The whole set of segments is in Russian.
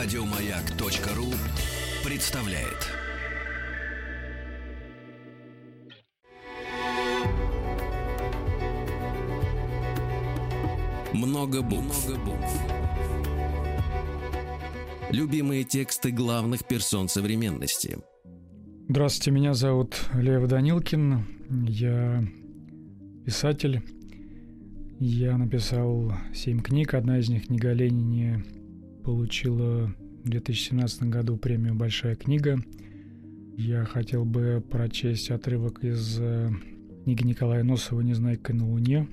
Радиомаяк.ру представляет. Много букв. Любимые тексты главных персон современности. Здравствуйте, меня зовут Лев Данилкин. Я писатель. Я написал семь книг. Одна из них «Книга Ленине» получила в 2017 году премию «Большая книга». Я хотел бы прочесть отрывок из э, книги Николая Носова «Незнайка на Луне».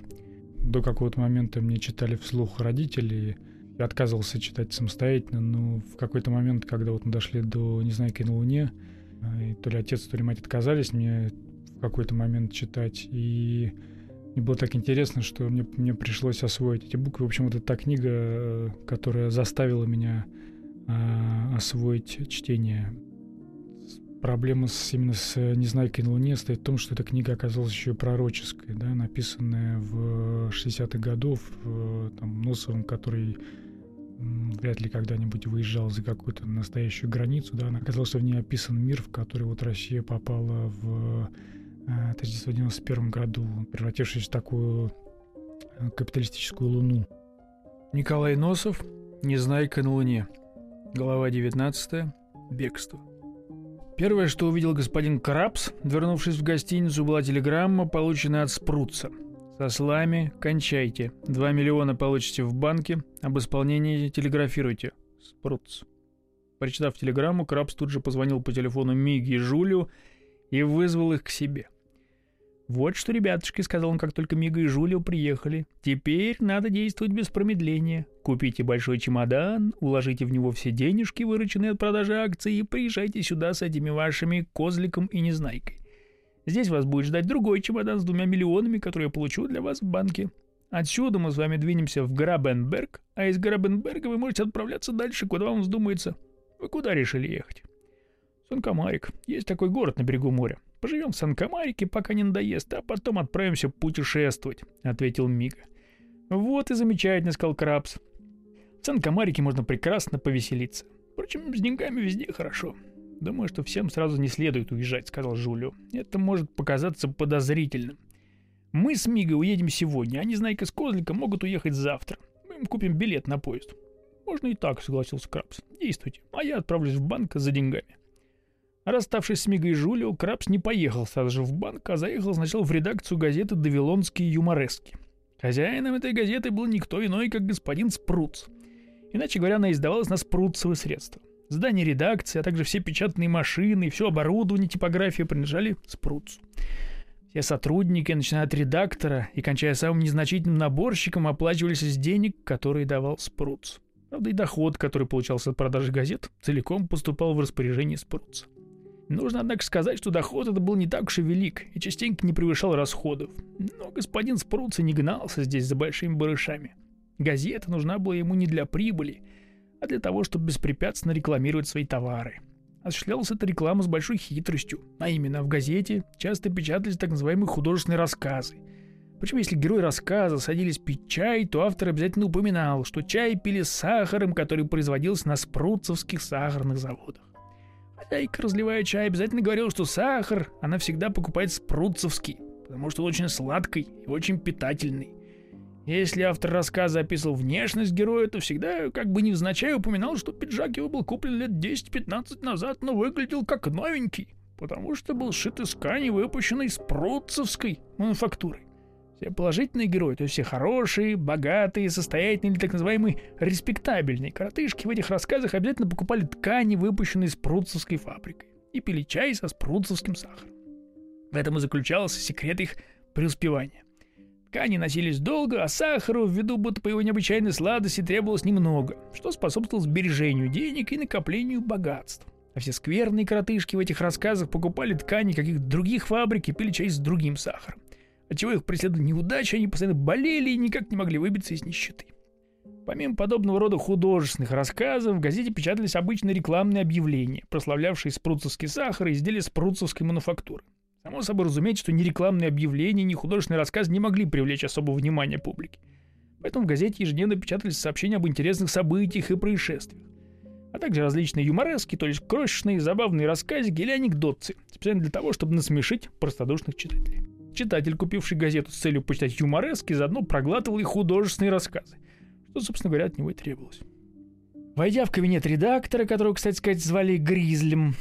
До какого-то момента мне читали вслух родители. Я отказывался читать самостоятельно, но в какой-то момент, когда вот мы дошли до «Незнайки на Луне», и то ли отец, то ли мать отказались мне в какой-то момент читать. И мне было так интересно, что мне, мне пришлось освоить эти буквы. В общем, вот это та книга, э, которая заставила меня э, освоить чтение. Проблема с, именно с «Незнайкой на Луне» стоит в том, что эта книга оказалась еще пророческой, да, написанная в 60-х годов э, там, Носовым, который вряд ли когда-нибудь выезжал за какую-то настоящую границу, да, оказался в ней описан мир, в который вот Россия попала в 1991 э, году, превратившись в такую э, капиталистическую луну. Николай Носов «Незнайка на Луне». Глава 19. Бегство. Первое, что увидел господин Крабс, вернувшись в гостиницу, была телеграмма, полученная от Спруца – со слами кончайте. Два миллиона получите в банке. Об исполнении телеграфируйте. Спруц. Прочитав телеграмму, Крабс тут же позвонил по телефону Миге и Жулю и вызвал их к себе. «Вот что, ребятушки», — сказал он, как только Мига и Жулио приехали. «Теперь надо действовать без промедления. Купите большой чемодан, уложите в него все денежки, вырученные от продажи акций, и приезжайте сюда с этими вашими козликом и незнайкой. Здесь вас будет ждать другой чемодан с двумя миллионами, который я получу для вас в банке. Отсюда мы с вами двинемся в Грабенберг, а из Грабенберга вы можете отправляться дальше, куда вам вздумается. Вы куда решили ехать? Санкомарик. Есть такой город на берегу моря. Поживем в Санкомарике, пока не надоест, а потом отправимся путешествовать», — ответил Мига. «Вот и замечательно», — сказал Крабс. «В Санкомарике можно прекрасно повеселиться. Впрочем, с деньгами везде хорошо. «Думаю, что всем сразу не следует уезжать», — сказал Жулио. «Это может показаться подозрительным. Мы с Мигой уедем сегодня, а Незнайка с Козликом могут уехать завтра. Мы им купим билет на поезд». «Можно и так», — согласился Крабс. «Действуйте, а я отправлюсь в банк за деньгами». Расставшись с Мигой и Жулио, Крабс не поехал сразу же в банк, а заехал сначала в редакцию газеты «Давилонские юморески». Хозяином этой газеты был никто иной, как господин Спруц. Иначе говоря, она издавалась на спруцевые средства. Здание редакции, а также все печатные машины все оборудование типографии принадлежали Спруцу. Все сотрудники, начиная от редактора и кончая самым незначительным наборщиком, оплачивались из денег, которые давал Спруц. Правда, и доход, который получался от продажи газет, целиком поступал в распоряжение Спруца. Нужно, однако, сказать, что доход это был не так уж и велик и частенько не превышал расходов. Но господин Спруц не гнался здесь за большими барышами. Газета нужна была ему не для прибыли – а для того, чтобы беспрепятственно рекламировать свои товары. Осуществлялась эта реклама с большой хитростью, а именно в газете часто печатались так называемые художественные рассказы. Причем, если герои рассказа садились пить чай, то автор обязательно упоминал, что чай пили с сахаром, который производился на спруцевских сахарных заводах. Хозяйка, разливая чай, обязательно говорила, что сахар она всегда покупает спруцевский, потому что он очень сладкий и очень питательный. Если автор рассказа описывал внешность героя, то всегда как бы невзначай упоминал, что пиджак его был куплен лет 10-15 назад, но выглядел как новенький, потому что был сшит из ткани, выпущенной с Процевской мануфактурой. Все положительные герои, то есть все хорошие, богатые, состоятельные или так называемые респектабельные коротышки в этих рассказах обязательно покупали ткани, выпущенные с Пруцевской фабрикой, и пили чай со спруцевским сахаром. В этом и заключался секрет их преуспевания. Ткани носились долго, а сахару, ввиду будто по его необычайной сладости, требовалось немного, что способствовало сбережению денег и накоплению богатств. А все скверные коротышки в этих рассказах покупали ткани каких-то других фабрик и пили чай с другим сахаром. Отчего их преследовали неудачи, они постоянно болели и никак не могли выбиться из нищеты. Помимо подобного рода художественных рассказов, в газете печатались обычные рекламные объявления, прославлявшие спруцовский сахар и изделия спруцовской мануфактуры. Само собой разумеется, что ни рекламные объявления, ни художественный рассказ не могли привлечь особого внимания публики. Поэтому в газете ежедневно печатались сообщения об интересных событиях и происшествиях. а также различные юморески, то есть крошечные, забавные рассказики или анекдотцы, специально для того, чтобы насмешить простодушных читателей. Читатель, купивший газету с целью почитать юморески, заодно проглатывал и художественные рассказы, что, собственно говоря, от него и требовалось. Войдя в кабинет редактора, которого, кстати сказать, звали Гризлем,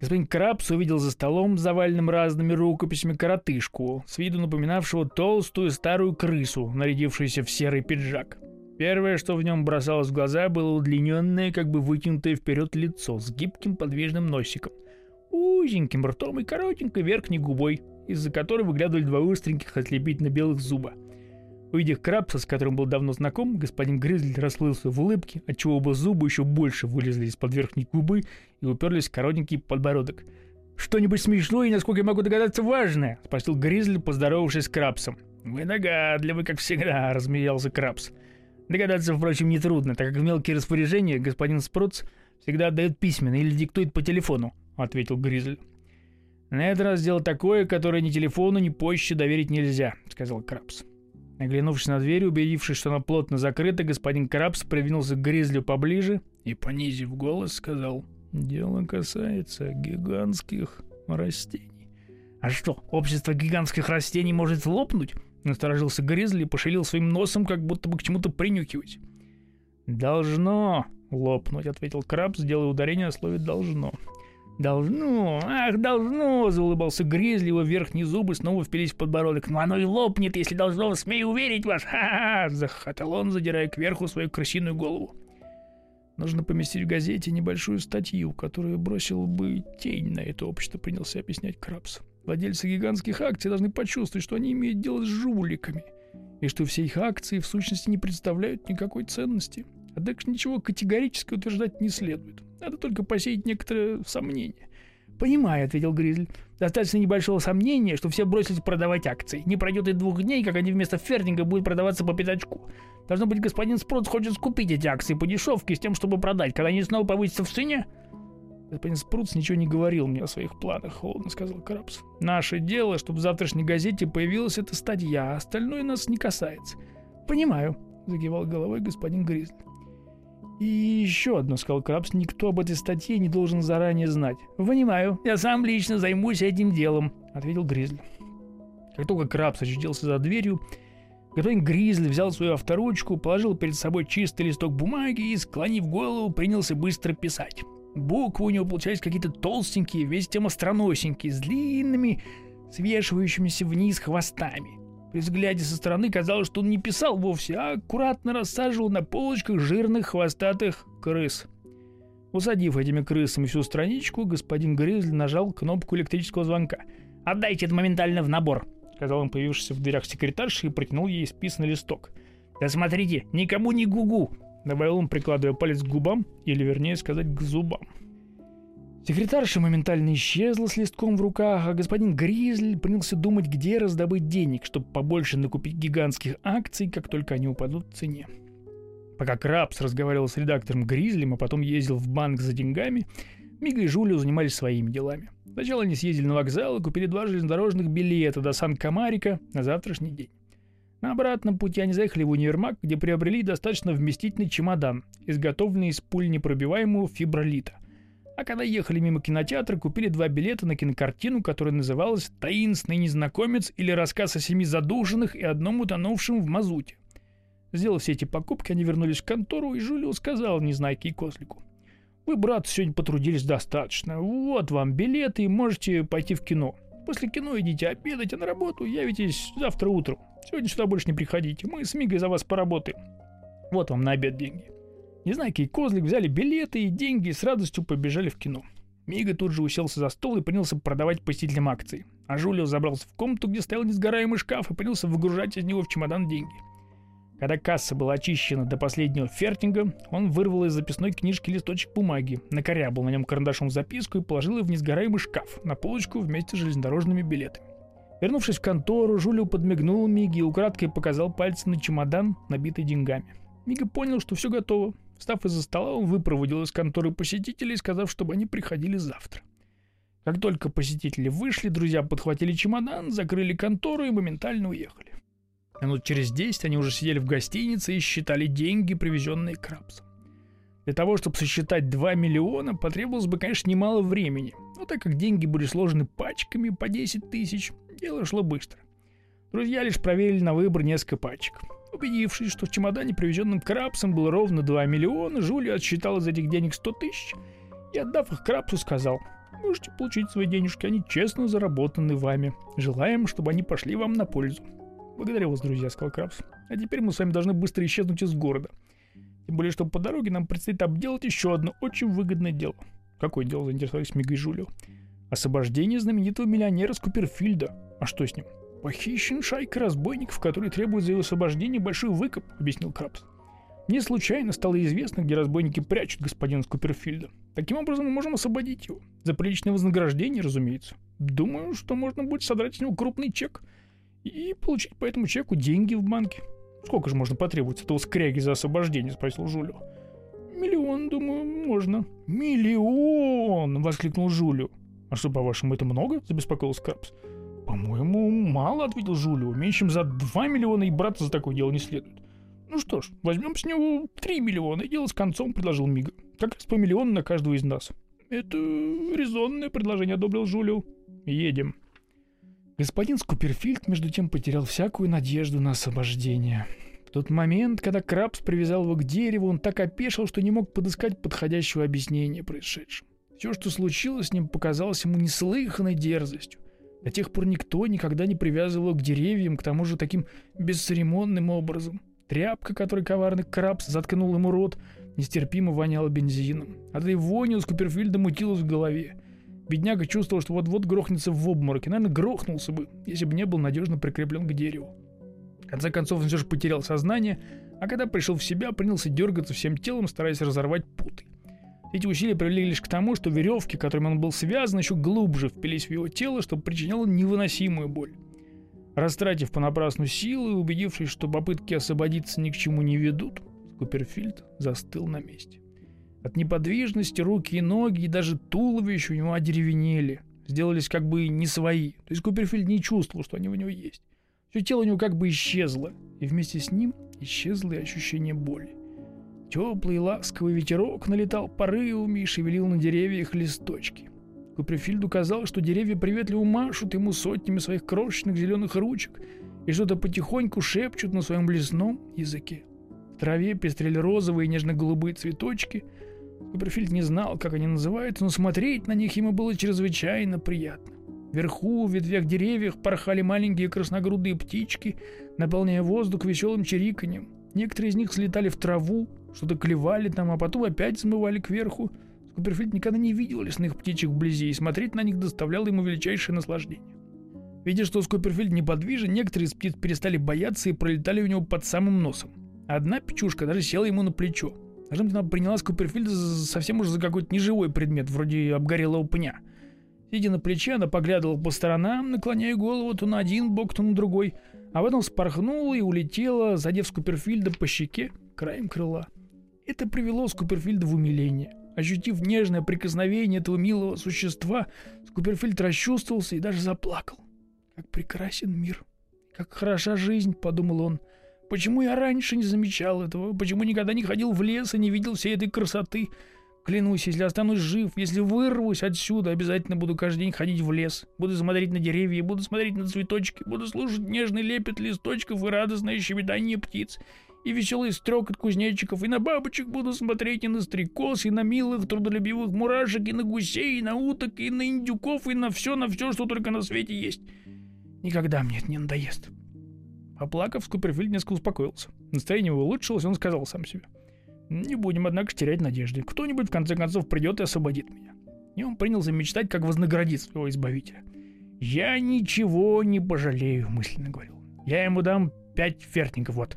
господин Крабс увидел за столом, заваленным разными рукописями, коротышку, с виду напоминавшего толстую старую крысу, нарядившуюся в серый пиджак. Первое, что в нем бросалось в глаза, было удлиненное, как бы вытянутое вперед лицо с гибким подвижным носиком, узеньким ртом и коротенькой верхней губой, из-за которой выглядывали два остреньких ослепительно-белых зуба. Увидев Крабса, с которым был давно знаком, господин Гризли расплылся в улыбке, отчего оба зуба еще больше вылезли из-под верхней губы и уперлись в коротенький подбородок. «Что-нибудь смешное и, насколько я могу догадаться, важное?» — спросил Гризли, поздоровавшись с Крабсом. «Вы догадливы, как всегда», — размеялся Крабс. Догадаться, впрочем, нетрудно, так как в мелкие распоряжения господин Спруц всегда отдает письменно или диктует по телефону, ответил Гризель. На этот раз дело такое, которое ни телефону, ни почте доверить нельзя, сказал Крабс. Оглянувшись на дверь, убедившись, что она плотно закрыта, господин Крабс придвинулся к Гризлю поближе и, понизив голос, сказал «Дело касается гигантских растений». «А что, общество гигантских растений может лопнуть?» Насторожился Гризли и пошевелил своим носом, как будто бы к чему-то принюхивать. «Должно лопнуть», — ответил Краб, сделая ударение на слове «должно». «Должно! Ах, должно!» — заулыбался Гризли, его верхние зубы снова впились в подбородок. «Ну оно и лопнет, если должно, смею уверить вас! Ха-ха!» — захохотал он, задирая кверху свою крысиную голову. Нужно поместить в газете небольшую статью, которая бросила бы тень на это общество, принялся объяснять Крабс. Владельцы гигантских акций должны почувствовать, что они имеют дело с жуликами, и что все их акции в сущности не представляют никакой ценности. Однако ничего категорически утверждать не следует. Надо только посеять некоторое сомнение. «Понимаю», — ответил Гризель. «Достаточно небольшого сомнения, что все бросятся продавать акции. Не пройдет и двух дней, как они вместо фердинга будут продаваться по пятачку. Должно быть, господин Спрот хочет скупить эти акции по дешевке с тем, чтобы продать, когда они снова повысятся в цене». Господин Спруц ничего не говорил мне о своих планах, холодно сказал Крабс. Наше дело, чтобы в завтрашней газете появилась эта статья, а остальное нас не касается. Понимаю, загивал головой господин Гризли. И еще одно, сказал Крабс, никто об этой статье не должен заранее знать. Понимаю, я сам лично займусь этим делом, ответил Гризли. Как только Крабс очутился за дверью, господин Гризли взял свою авторучку, положил перед собой чистый листок бумаги и, склонив голову, принялся быстро писать. Буквы у него получались какие-то толстенькие, весь тем остроносенькие, с длинными, свешивающимися вниз хвостами. При взгляде со стороны казалось, что он не писал вовсе, а аккуратно рассаживал на полочках жирных хвостатых крыс. Усадив этими крысами всю страничку, господин Гризли нажал кнопку электрического звонка. «Отдайте это моментально в набор», — сказал он, появившийся в дверях секретарши, и протянул ей списанный листок. «Да смотрите, никому не гугу, добавил он, прикладывая палец к губам, или вернее сказать, к зубам. Секретарша моментально исчезла с листком в руках, а господин Гризль принялся думать, где раздобыть денег, чтобы побольше накупить гигантских акций, как только они упадут в цене. Пока Крабс разговаривал с редактором Гризлем, а потом ездил в банк за деньгами, Мига и Жулио занимались своими делами. Сначала они съездили на вокзал и купили два железнодорожных билета до Сан-Камарика на завтрашний день. На обратном пути они заехали в универмаг, где приобрели достаточно вместительный чемодан, изготовленный из пуль непробиваемого фибролита. А когда ехали мимо кинотеатра, купили два билета на кинокартину, которая называлась «Таинственный незнакомец» или «Рассказ о семи задушенных и одном утонувшем в мазуте». Сделав все эти покупки, они вернулись в контору, и Жулио сказал Незнайке и Козлику. «Вы, брат, сегодня потрудились достаточно. Вот вам билеты, и можете пойти в кино. После кино идите обедать, а на работу явитесь завтра утром. Сегодня сюда больше не приходите, мы с Мигой за вас поработаем. Вот вам на обед деньги. Незнайки и Козлик взяли билеты и деньги и с радостью побежали в кино. Мига тут же уселся за стол и принялся продавать посетителям акции. А Жулио забрался в комнату, где стоял несгораемый шкаф, и принялся выгружать из него в чемодан деньги. Когда касса была очищена до последнего фертинга, он вырвал из записной книжки листочек бумаги, накорябал на нем карандашом записку и положил ее в несгораемый шкаф на полочку вместе с железнодорожными билетами. Вернувшись в контору, Жулио подмигнул Миге и украдкой показал пальцем на чемодан, набитый деньгами. Мига понял, что все готово. Встав из-за стола, он выпроводил из конторы посетителей, сказав, чтобы они приходили завтра. Как только посетители вышли, друзья подхватили чемодан, закрыли контору и моментально уехали. Минут через десять они уже сидели в гостинице и считали деньги, привезенные Крабсом. Для того, чтобы сосчитать 2 миллиона, потребовалось бы, конечно, немало времени. Но так как деньги были сложены пачками по 10 тысяч, дело шло быстро. Друзья лишь проверили на выбор несколько пачек. Убедившись, что в чемодане, привезенном Крабсом, было ровно 2 миллиона, Жулия отсчитал из этих денег 100 тысяч и, отдав их Крабсу, сказал, «Можете получить свои денежки, они честно заработаны вами. Желаем, чтобы они пошли вам на пользу». «Благодарю вас, друзья», — сказал Крабс. «А теперь мы с вами должны быстро исчезнуть из города. Тем более, что по дороге нам предстоит обделать еще одно очень выгодное дело». «Какое дело?» — заинтересовались Мига и Жулио. «Освобождение знаменитого миллионера Скуперфильда. А что с ним?» «Похищен шайка разбойников, которые требуют за его освобождение большой выкуп», — объяснил Крабс. «Мне случайно стало известно, где разбойники прячут господина Скуперфильда. Таким образом, мы можем освободить его. За приличное вознаграждение, разумеется. Думаю, что можно будет содрать с него крупный чек и получить по этому чеку деньги в банке. Сколько же можно потребовать этого скряги за освобождение?» — спросил Жулио. «Миллион, думаю, можно». «Миллион!» — воскликнул Жулио. «А что, по-вашему, это много?» — забеспокоился Крабс. «По-моему, мало», — ответил Жулио. «Меньше чем за 2 миллиона и браться за такое дело не следует». «Ну что ж, возьмем с него 3 миллиона и дело с концом», — предложил Мига. «Как раз по миллиону на каждого из нас». «Это резонное предложение», — одобрил Жулио. «Едем». Господин Скуперфильд, между тем, потерял всякую надежду на освобождение. В тот момент, когда Крабс привязал его к дереву, он так опешил, что не мог подыскать подходящего объяснения происшедшему. Все, что случилось с ним, показалось ему неслыханной дерзостью. До тех пор никто никогда не привязывал к деревьям, к тому же таким бесцеремонным образом. Тряпка, которой коварный крабс заткнул ему рот, нестерпимо воняла бензином. А да и вонь у Скуперфильда мутилась в голове. Бедняга чувствовал, что вот-вот грохнется в обморок, и, наверное, грохнулся бы, если бы не был надежно прикреплен к дереву. В конце концов, он все же потерял сознание, а когда пришел в себя, принялся дергаться всем телом, стараясь разорвать путы. Эти усилия привели лишь к тому, что веревки, которыми он был связан, еще глубже впились в его тело, что причиняло невыносимую боль. Растратив понапрасну силы и убедившись, что попытки освободиться ни к чему не ведут, Скуперфильд застыл на месте. От неподвижности руки и ноги и даже туловище у него одеревенели, сделались как бы не свои. То есть Куперфильд не чувствовал, что они у него есть. Все тело у него как бы исчезло, и вместе с ним исчезло и ощущение боли. Теплый ласковый ветерок налетал порывами и шевелил на деревьях листочки. Куперфильду казалось, что деревья приветливо машут ему сотнями своих крошечных зеленых ручек и что-то потихоньку шепчут на своем лесном языке. В траве пестрели розовые и нежно-голубые цветочки. Куперфильд не знал, как они называются, но смотреть на них ему было чрезвычайно приятно. Вверху, в ветвях деревьев, порхали маленькие красногрудые птички, наполняя воздух веселым чириканьем. Некоторые из них слетали в траву, что-то клевали там, а потом опять смывали кверху. Скуперфильд никогда не видел лесных птичек вблизи, и смотреть на них доставляло ему величайшее наслаждение. Видя, что Скуперфильд неподвижен, некоторые из птиц перестали бояться и пролетали у него под самым носом. Одна печушка даже села ему на плечо. Быть, она приняла Скуперфильда совсем уже за какой-то неживой предмет, вроде обгорелого пня. Сидя на плече, она поглядывала по сторонам, наклоняя голову то на один бок, то на другой, а потом спорхнула и улетела, задев Скуперфильда по щеке краем крыла. Это привело Скуперфильда в умиление. Ощутив нежное прикосновение этого милого существа, Скуперфильд расчувствовался и даже заплакал. «Как прекрасен мир! Как хороша жизнь!» — подумал он. «Почему я раньше не замечал этого? Почему никогда не ходил в лес и не видел всей этой красоты? Клянусь, если останусь жив, если вырвусь отсюда, обязательно буду каждый день ходить в лес. Буду смотреть на деревья, буду смотреть на цветочки, буду слушать нежный лепет листочков и радостное щебетание птиц и веселый строк от кузнечиков, и на бабочек буду смотреть, и на стрекоз, и на милых, трудолюбивых мурашек, и на гусей, и на уток, и на индюков, и на все, на все, что только на свете есть. Никогда мне это не надоест. Поплакав, Скуперфильд несколько успокоился. Настроение его улучшилось, он сказал сам себе. Не будем, однако, терять надежды. Кто-нибудь, в конце концов, придет и освободит меня. И он принялся мечтать, как вознаградить своего избавителя. «Я ничего не пожалею», — мысленно говорил. «Я ему дам пять фертников, вот.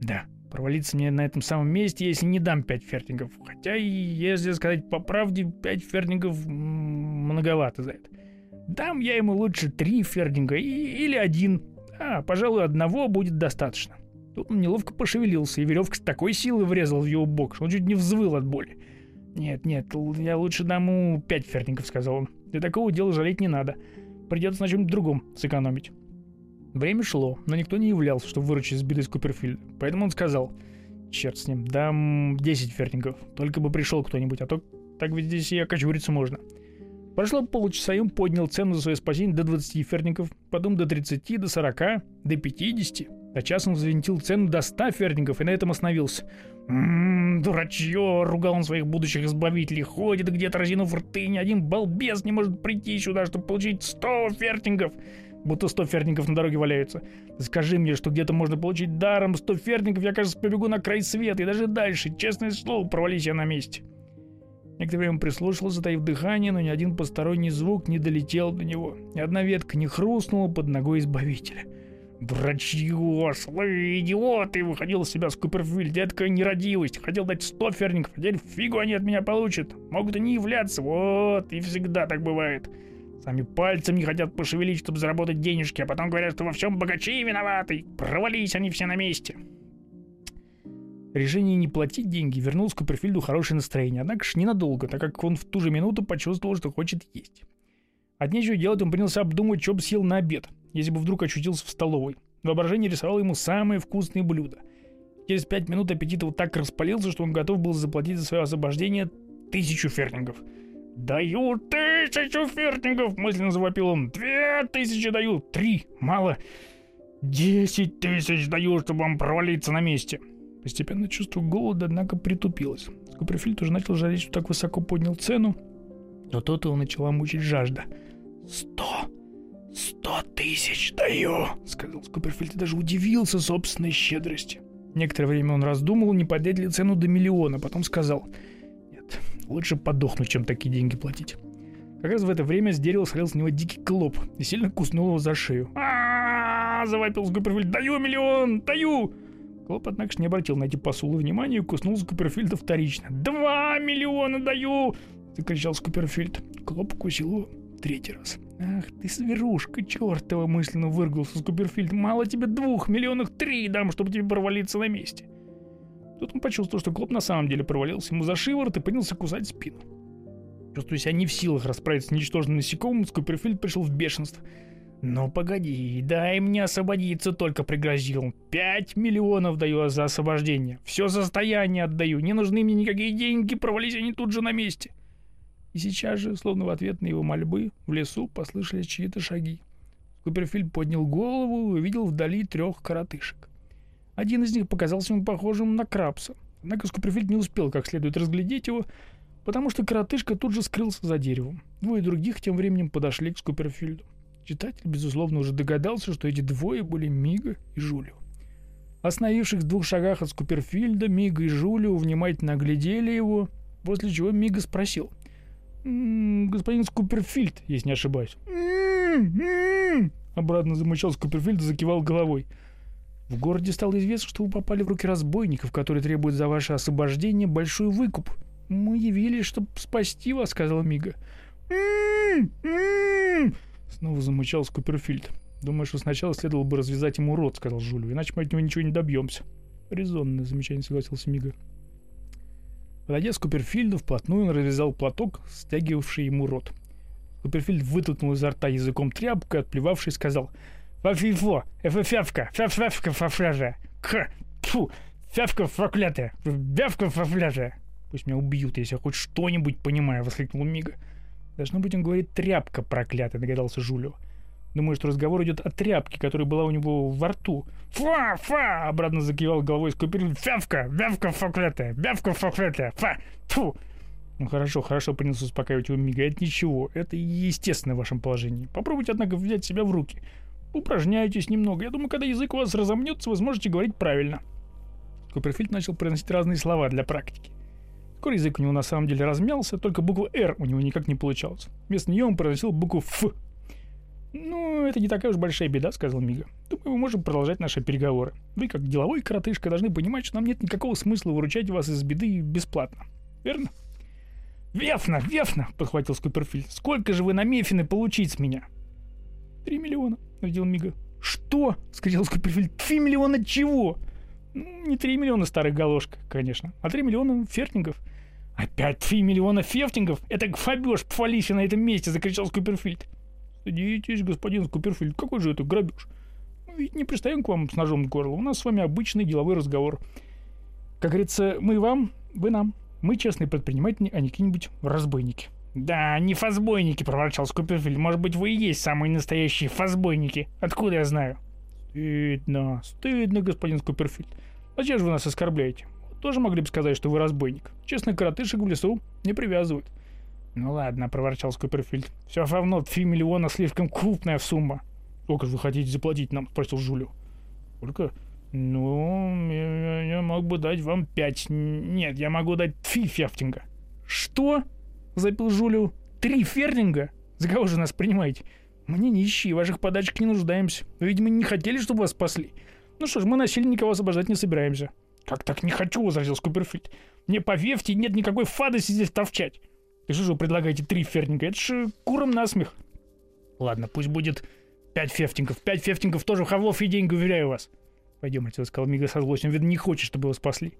Да, провалиться мне на этом самом месте, если не дам 5 фертингов. Хотя, если сказать по правде, 5 фертингов многовато за это. Дам я ему лучше 3 фертинга и, или один. А, пожалуй, одного будет достаточно. Тут он неловко пошевелился, и веревка с такой силой врезал в его бок, что он чуть не взвыл от боли. «Нет, нет, я лучше дам ему пять фертингов», — сказал он. «Для такого дела жалеть не надо. Придется на чем-нибудь другом сэкономить». Время шло, но никто не являлся, чтобы выручить с беды Скуперфильда. Поэтому он сказал, Черт с ним, дам 10 фертингов. Только бы пришел кто-нибудь, а то так ведь здесь и окочуриться можно. Прошло полчаса, и он поднял цену за свое спасение до 20 фертингов, потом до 30, до 40, до 50. До часа он взвинтил цену до 100 фертингов и на этом остановился. «Ммм, дурачье!» — ругал он своих будущих избавителей. «Ходит где-то, разинув рты, ни один балбес не может прийти сюда, чтобы получить 100 фертингов!» Будто 100 фертингов на дороге валяются. Скажи мне, что где-то можно получить даром 100 фертингов, я, кажется, побегу на край света и даже дальше. Честное слово, провались я на месте. Некоторое время прислушался, затаив дыхание, но ни один посторонний звук не долетел до него. Ни одна ветка не хрустнула под ногой избавителя. «Дурачье, слы, идиоты!» — выходил из себя Скуперфильд. «Я такая нерадивость. Хотел дать сто ферников, а теперь фигу они от меня получат. Могут и не являться. Вот, и всегда так бывает. Сами пальцем не хотят пошевелить, чтобы заработать денежки, а потом говорят, что во всем богачи виноваты. Провались они все на месте». Решение не платить деньги вернуло Скуперфильду хорошее настроение, однако ж ненадолго, так как он в ту же минуту почувствовал, что хочет есть. От нечего делать он принялся обдумывать, что бы съел на обед, если бы вдруг очутился в столовой. Воображение рисовало ему самые вкусные блюда. Через пять минут аппетит его так распалился, что он готов был заплатить за свое освобождение тысячу фертингов. «Даю тысячу фертингов!» — мысленно завопил он. «Две тысячи даю! Три! Мало! Десять тысяч даю, чтобы вам провалиться на месте!» Постепенно чувство голода, однако, притупилось. Скуперфильд тоже начал жалеть, что так высоко поднял цену, но то-то его начала мучить жажда. «Сто! Сто тысяч даю!» — сказал Скуперфильд и даже удивился собственной щедрости. Некоторое время он раздумывал, не поднять ли цену до миллиона, потом сказал «Нет, лучше подохнуть, чем такие деньги платить». Как раз в это время с дерева свалил с него дикий клоп и сильно куснул его за шею. а завопил Скуперфильд «Даю миллион! Даю!» Клоп, однако, не обратил на эти посулы внимания и куснул Скуперфильда вторично. «Два миллиона даю!» — закричал Скуперфильд. Клоп укусил его третий раз. «Ах ты, зверушка чертова!» — мысленно выргался Скуперфильд. «Мало тебе двух миллионов три дам, чтобы тебе провалиться на месте!» Тут он почувствовал, что Клоп на самом деле провалился ему за шиворот и принялся кусать спину. Чувствуя себя не в силах расправиться с ничтожным насекомым, Скуперфильд пришел в бешенство — «Ну погоди, дай мне освободиться», — только пригрозил. «Пять миллионов даю за освобождение. Все состояние отдаю. Не нужны мне никакие деньги, провались они тут же на месте». И сейчас же, словно в ответ на его мольбы, в лесу послышались чьи-то шаги. Куперфильд поднял голову и увидел вдали трех коротышек. Один из них показался ему похожим на крабса. Однако Скуперфильд не успел как следует разглядеть его, потому что коротышка тут же скрылся за деревом. Двое других тем временем подошли к Скуперфильду. Читатель, безусловно, уже догадался, что эти двое были Мига и Жулио. Остановившись в двух шагах от Скуперфильда, Мига и Жулио внимательно оглядели его, после чего Мига спросил. «М-м, «Господин Скуперфильд, если не ошибаюсь». «М-м-м», обратно замычал Скуперфильд и закивал головой. В городе стало известно, что вы попали в руки разбойников, которые требуют за ваше освобождение большой выкуп. Мы явились, чтобы спасти вас, сказала Мига. «М-м-м», Снова замычал Скуперфильд. «Думаю, что сначала следовало бы развязать ему рот», — сказал Жулю, «иначе мы от него ничего не добьемся». «Резонное замечание», — согласился Мига. Подойдя Скуперфильду, вплотную он развязал платок, стягивавший ему рот. Скуперфильд вытолкнул изо рта языком тряпку и, отплевавший, сказал «Фа-фи-фо! Эфа-фявка! Фя-фявка фафляжа! К! Тьфу! Фявка проклятая! Вявка фафляжа!» «Пусть меня убьют, если я хоть что-нибудь понимаю!» — воскликнул Мига. Должно быть, он говорит «тряпка проклятая», догадался Жулио. Думаю, что разговор идет о тряпке, которая была у него во рту. «Фа! Фа!» — обратно закивал головой Скуперин. «Фявка! Вявка проклятая! Вявка проклятая! Фа! Фу!» Ну хорошо, хорошо, принялся успокаивать его Мига. Это ничего, это естественно в вашем положении. Попробуйте, однако, взять себя в руки. Упражняйтесь немного. Я думаю, когда язык у вас разомнется, вы сможете говорить правильно. Куперфильд начал произносить разные слова для практики. Скоро язык у него на самом деле размялся, только буква «Р» у него никак не получалось. Вместо нее он произносил букву «Ф». «Ну, это не такая уж большая беда», — сказал Мига. «Думаю, мы можем продолжать наши переговоры. Вы, как деловой коротышка, должны понимать, что нам нет никакого смысла выручать вас из беды бесплатно. Верно?» «Вефна, Вефна!» — подхватил Скуперфильд. «Сколько же вы на мефины получить с меня?» «Три миллиона», — ответил Мига. «Что?» — скричал Скуперфильд. «Три миллиона чего?» «Ну, не три миллиона старых галошка, конечно, а три миллиона фертингов». «Опять три миллиона фефтингов? Это фабеж Пфалиси на этом месте!» — закричал Скуперфильд. «Садитесь, господин Скуперфильд, какой же это грабеж? Мы ведь не пристаем к вам с ножом в горло, у нас с вами обычный деловой разговор. Как говорится, мы вам, вы нам. Мы честные предприниматели, а не какие-нибудь разбойники. «Да, не фазбойники», — проворчал Скуперфильд. «Может быть, вы и есть самые настоящие фазбойники? Откуда я знаю?» «Стыдно, стыдно, господин Скуперфильд. Зачем же вы нас оскорбляете? Тоже могли бы сказать, что вы разбойник. Честно, коротышек в лесу не привязывают». «Ну ладно», — проворчал Скуперфильд. «Все равно три миллиона слишком крупная сумма». «Сколько же вы хотите заплатить нам?» — спросил Жулю. «Сколько?» «Ну, я, я мог бы дать вам пять. Нет, я могу дать три фертинга». «Что?» — запил Жулю. «Три фертинга? За кого же нас принимаете?» «Мы не нищие, ваших подачек не нуждаемся. Вы, видимо, не хотели, чтобы вас спасли. Ну что ж, мы насильно никого освобождать не собираемся». «Как так не хочу?» — возразил Скуперфильд. «Мне по Вефте нет никакой фадости здесь торчать». «И что же вы предлагаете три фертинга? Это же куром насмех». «Ладно, пусть будет пять фефтингов. Пять фефтингов тоже Хавлов и деньги, уверяю вас». «Пойдем отсюда», — сказал Мига со злостью. Видно, не хочет, чтобы его спасли.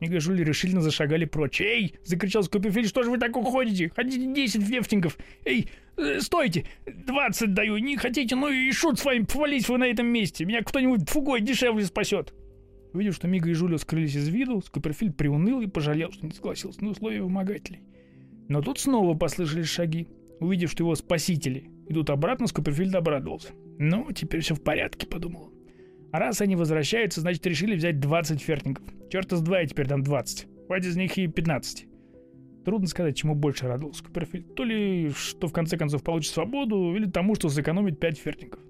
Мига и Жули решительно зашагали прочь. «Эй!» — закричал Скопифиль. «Что же вы так уходите? Хотите десять фефтингов? Эй, э, стойте! Двадцать даю! Не хотите? Ну и шут с вами! Повались вы на этом месте! Меня кто-нибудь фугой дешевле спасет!» Увидев, что Мига и Жулио скрылись из виду, Скуперфильд приуныл и пожалел, что не согласился на условия вымогателей. Но тут снова послышались шаги. Увидев, что его спасители идут обратно, Скуперфильд обрадовался. «Ну, теперь все в порядке», — подумал он. А раз они возвращаются, значит решили взять 20 фертингов. Черт из два, я теперь дам 20. Хватит из них и 15. Трудно сказать, чему больше радовался Куперфильд. То ли, что в конце концов получит свободу, или тому, что сэкономит 5 фертингов.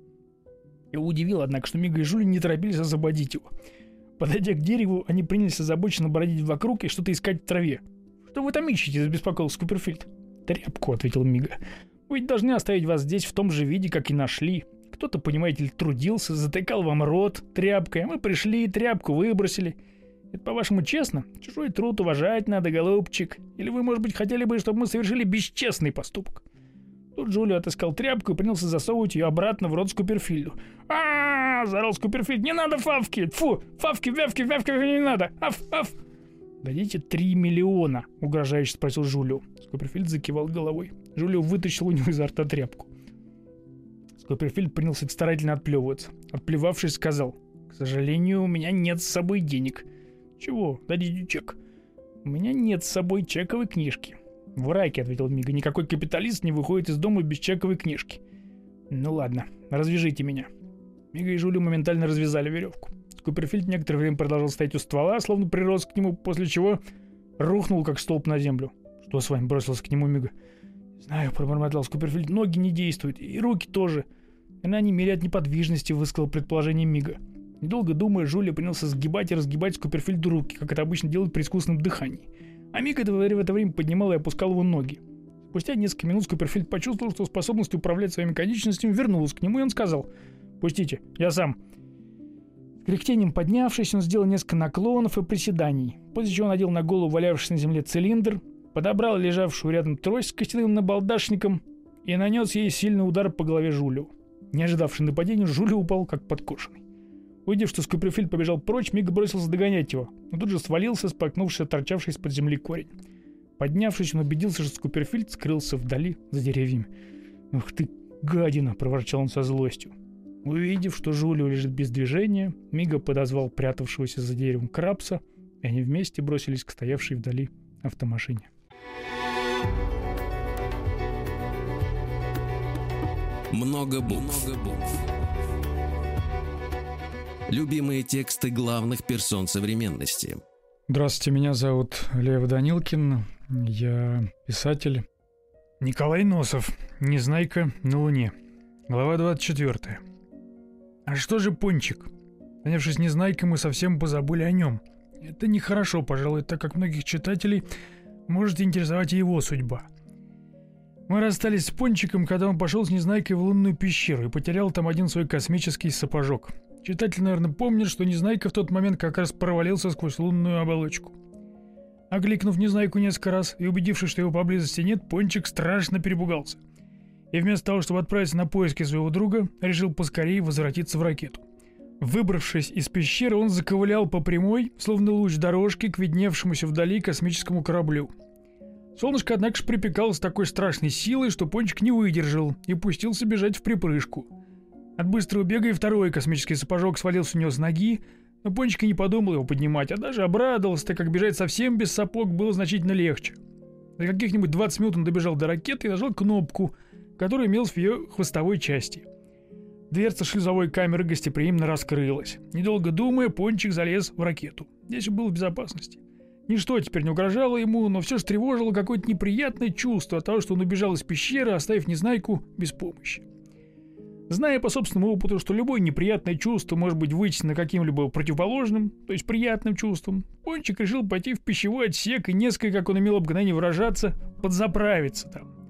Его удивило, однако, что Мига и Жули не торопились освободить его. Подойдя к дереву, они принялись озабоченно бродить вокруг и что-то искать в траве. «Что вы там ищете?» – забеспокоился Куперфильд. «Тряпку», – ответил Мига. «Вы ведь должны оставить вас здесь в том же виде, как и нашли. Кто-то, понимаете ли, трудился, затыкал вам рот тряпкой, а мы пришли и тряпку выбросили. Это, по-вашему, честно? Чужой труд уважать надо, голубчик. Или вы, может быть, хотели бы, чтобы мы совершили бесчестный поступок?» Тут Джулио отыскал тряпку и принялся засовывать ее обратно в рот Скуперфильду. а, заорал Скуперфильд. «Не надо фавки! Фу! Фавки, вявки, вявки не надо! Аф, аф!» «Дадите три миллиона!» — угрожающе спросил Жулио. Скуперфильд закивал головой. Жулио вытащил у него изо рта тряпку. Копперфильд принялся старательно отплевываться. Отплевавшись, сказал, «К сожалению, у меня нет с собой денег». «Чего? Дадите чек». «У меня нет с собой чековой книжки». «В райке», — ответил Мига, — «никакой капиталист не выходит из дома без чековой книжки». «Ну ладно, развяжите меня». Мига и Жулю моментально развязали веревку. Куперфильд некоторое время продолжал стоять у ствола, словно прирос к нему, после чего рухнул, как столб на землю. «Что с вами?» — бросился к нему Мига. «Знаю», — пробормотал Скуперфильд, — «ноги не действуют, и руки тоже». Она не от неподвижности, высказал предположение Мига. Недолго думая, Жуля принялся сгибать и разгибать Скуперфильду руки, как это обычно делают при искусственном дыхании. А Мига в это время поднимал и опускал его ноги. Спустя несколько минут Скуперфильд почувствовал, что способность управлять своими конечностями вернулась к нему, и он сказал «Пустите, я сам». С кряхтением поднявшись, он сделал несколько наклонов и приседаний, после чего надел на голову валявшийся на земле цилиндр, подобрал лежавшую рядом трость с костяным набалдашником и нанес ей сильный удар по голове Жулю. Не ожидавший нападения, Жули упал как подкошенный. Увидев, что Скуперфильд побежал прочь, Миг бросился догонять его, но тут же свалился, споткнувшись торчавший из-под земли корень. Поднявшись, он убедился, что Скуперфильд скрылся вдали за деревьями. «Ух ты, гадина!» – проворчал он со злостью. Увидев, что Жулио лежит без движения, Мига подозвал прятавшегося за деревом Крабса, и они вместе бросились к стоявшей вдали автомашине. Много букв. Много букв. Любимые тексты главных персон современности. Здравствуйте, меня зовут Лев Данилкин. Я писатель. Николай Носов. Незнайка на Луне. Глава 24. А что же Пончик? Занявшись Незнайкой, мы совсем позабыли о нем. Это нехорошо, пожалуй, так как многих читателей может интересовать и его судьба – мы расстались с Пончиком, когда он пошел с Незнайкой в лунную пещеру и потерял там один свой космический сапожок. Читатель, наверное, помнит, что Незнайка в тот момент как раз провалился сквозь лунную оболочку. Окликнув Незнайку несколько раз и убедившись, что его поблизости нет, Пончик страшно перепугался. И вместо того, чтобы отправиться на поиски своего друга, решил поскорее возвратиться в ракету. Выбравшись из пещеры, он заковылял по прямой, словно луч дорожки, к видневшемуся вдали космическому кораблю – Солнышко, однако же, припекало с такой страшной силой, что Пончик не выдержал и пустился бежать в припрыжку. От быстрого бега и второй космический сапожок свалился у него с ноги, Но Пончик и не подумал его поднимать, а даже обрадовался, так как бежать совсем без сапог было значительно легче. За каких-нибудь 20 минут он добежал до ракеты и нажал кнопку, которая имелась в ее хвостовой части. Дверца шлюзовой камеры гостеприимно раскрылась. Недолго думая, Пончик залез в ракету. Здесь он был в безопасности. Ничто теперь не угрожало ему, но все же тревожило какое-то неприятное чувство от того, что он убежал из пещеры, оставив Незнайку без помощи. Зная по собственному опыту, что любое неприятное чувство может быть вычислено каким-либо противоположным, то есть приятным чувством, Пончик решил пойти в пищевой отсек и несколько, как он имел обыкновение выражаться, подзаправиться там.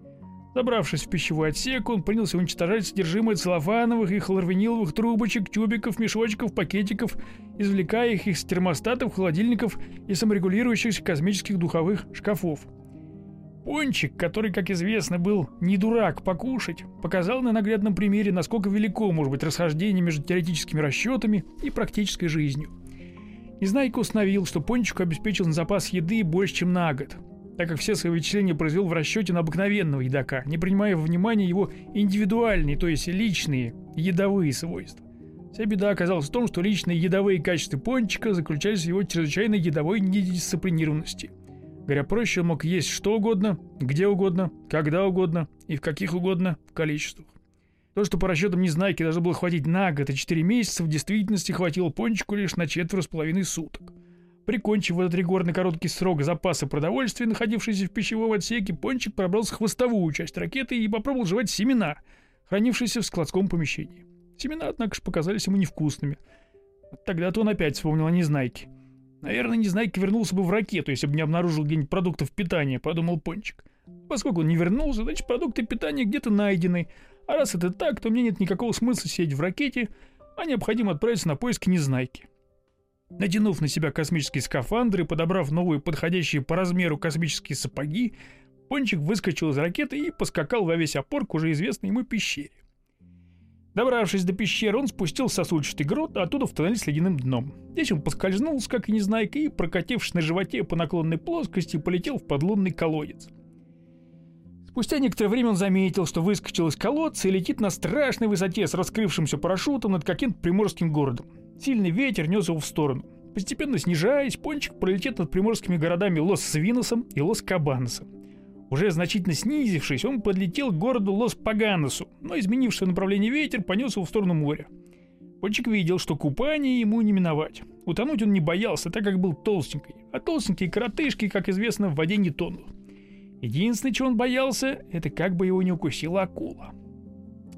Забравшись в пищевой отсек, он принялся уничтожать содержимое целлофановых и хлорвиниловых трубочек, тюбиков, мешочков, пакетиков, извлекая их из термостатов, холодильников и саморегулирующихся космических духовых шкафов. Пончик, который, как известно, был не дурак покушать, показал на наглядном примере, насколько велико может быть расхождение между теоретическими расчетами и практической жизнью. Незнайка установил, что Пончику обеспечил запас еды больше, чем на год, так как все свои вычисления произвел в расчете на обыкновенного едока, не принимая во внимание его индивидуальные, то есть личные, едовые свойства. Вся беда оказалась в том, что личные едовые качества Пончика заключались в его чрезвычайной едовой недисциплинированности – Говоря проще, он мог есть что угодно, где угодно, когда угодно и в каких угодно количествах. То, что по расчетам Незнайки должно было хватить на год и 4 месяца, в действительности хватило Пончику лишь на четверо с половиной суток. Прикончив этот рекордный короткий срок запасы продовольствия, находившиеся в пищевом отсеке, Пончик пробрался в хвостовую часть ракеты и попробовал жевать семена, хранившиеся в складском помещении. Семена, однако же, показались ему невкусными. Тогда-то он опять вспомнил о Незнайке — Наверное, Незнайка вернулся бы в ракету, если бы не обнаружил где-нибудь продуктов питания, подумал Пончик. Поскольку он не вернулся, значит продукты питания где-то найдены. А раз это так, то мне нет никакого смысла сидеть в ракете, а необходимо отправиться на поиски Незнайки. Натянув на себя космические скафандры подобрав новые подходящие по размеру космические сапоги, Пончик выскочил из ракеты и поскакал во весь опор к уже известной ему пещере. Добравшись до пещеры, он спустился в сосульчатый грот, а оттуда в тоннель с ледяным дном. Здесь он поскользнулся, как и незнайка, и, прокатившись на животе по наклонной плоскости, полетел в подлунный колодец. Спустя некоторое время он заметил, что выскочил из колодца и летит на страшной высоте с раскрывшимся парашютом над каким-то приморским городом. Сильный ветер нес его в сторону. Постепенно снижаясь, Пончик пролетит над приморскими городами Лос-Свиносом и Лос-Кабаносом. Уже значительно снизившись, он подлетел к городу Лос-Паганосу, но изменивший направление ветер понес его в сторону моря. Пончик видел, что купание ему не миновать. Утонуть он не боялся, так как был толстенький, а толстенькие коротышки, как известно, в воде не тонут. Единственное, чего он боялся, это как бы его не укусила акула.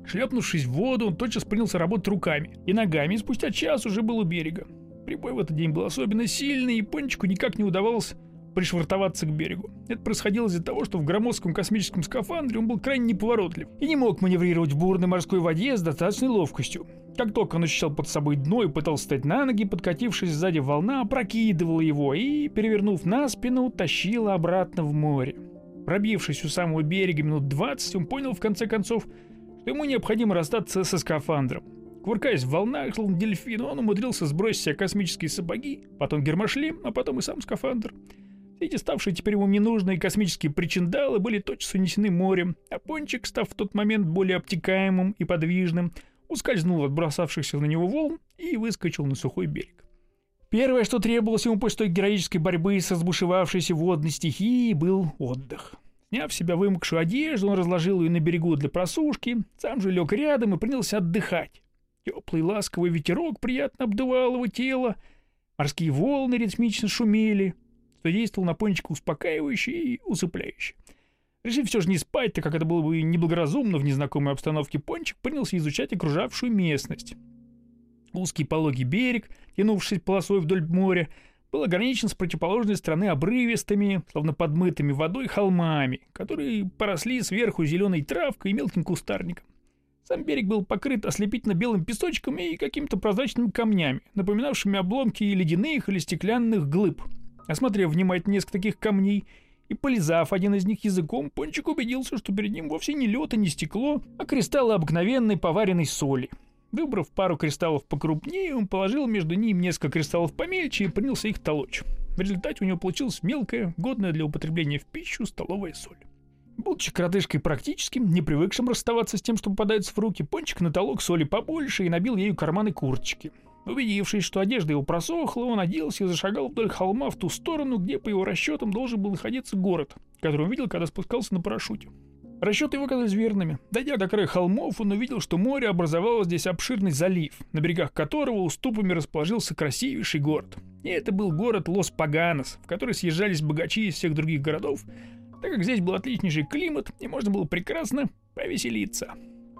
Шлепнувшись в воду, он тотчас принялся работать руками и ногами, и спустя час уже был у берега. Прибой в этот день был особенно сильный, и Пончику никак не удавалось пришвартоваться к берегу. Это происходило из-за того, что в громоздком космическом скафандре он был крайне неповоротлив и не мог маневрировать в бурной морской воде с достаточной ловкостью. Как только он ощущал под собой дно и пытался встать на ноги, подкатившись сзади волна опрокидывала его и, перевернув на спину, тащила обратно в море. Пробившись у самого берега минут 20, он понял в конце концов, что ему необходимо расстаться со скафандром. Кувыркаясь в волнах, словно дельфин, он умудрился сбросить себе космические сапоги, потом гермошлем, а потом и сам скафандр. Эти ставшие теперь ему ненужные космические причиндалы были тотчас унесены морем, а пончик, став в тот момент более обтекаемым и подвижным, ускользнул от бросавшихся на него волн и выскочил на сухой берег. Первое, что требовалось ему после той героической борьбы с разбушевавшейся водной стихией, был отдых. Сняв себя вымокшую одежду, он разложил ее на берегу для просушки, сам же лег рядом и принялся отдыхать. Теплый ласковый ветерок приятно обдувал его тело, морские волны ритмично шумели, что действовал на пончика успокаивающе и усыпляюще. Решив все же не спать, так как это было бы неблагоразумно в незнакомой обстановке, пончик принялся изучать окружавшую местность. Узкий пологий берег, тянувшийся полосой вдоль моря, был ограничен с противоположной стороны обрывистыми, словно подмытыми водой холмами, которые поросли сверху зеленой травкой и мелким кустарником. Сам берег был покрыт ослепительно белым песочком и какими-то прозрачными камнями, напоминавшими обломки ледяных или стеклянных глыб – Осмотрев внимательно несколько таких камней и полизав один из них языком, Пончик убедился, что перед ним вовсе не лед и не стекло, а кристаллы обыкновенной поваренной соли. Выбрав пару кристаллов покрупнее, он положил между ними несколько кристаллов помельче и принялся их толочь. В результате у него получилась мелкая, годная для употребления в пищу столовая соль. Будучи коротышкой практическим, не привыкшим расставаться с тем, что попадается в руки, Пончик натолок соли побольше и набил ею карманы курточки. Убедившись, что одежда его просохла, он оделся и зашагал вдоль холма в ту сторону, где, по его расчетам, должен был находиться город, который он видел, когда спускался на парашюте. Расчеты его казались верными. Дойдя до края холмов, он увидел, что море образовало здесь обширный залив, на берегах которого уступами расположился красивейший город. И это был город Лос-Паганос, в который съезжались богачи из всех других городов, так как здесь был отличнейший климат, и можно было прекрасно повеселиться.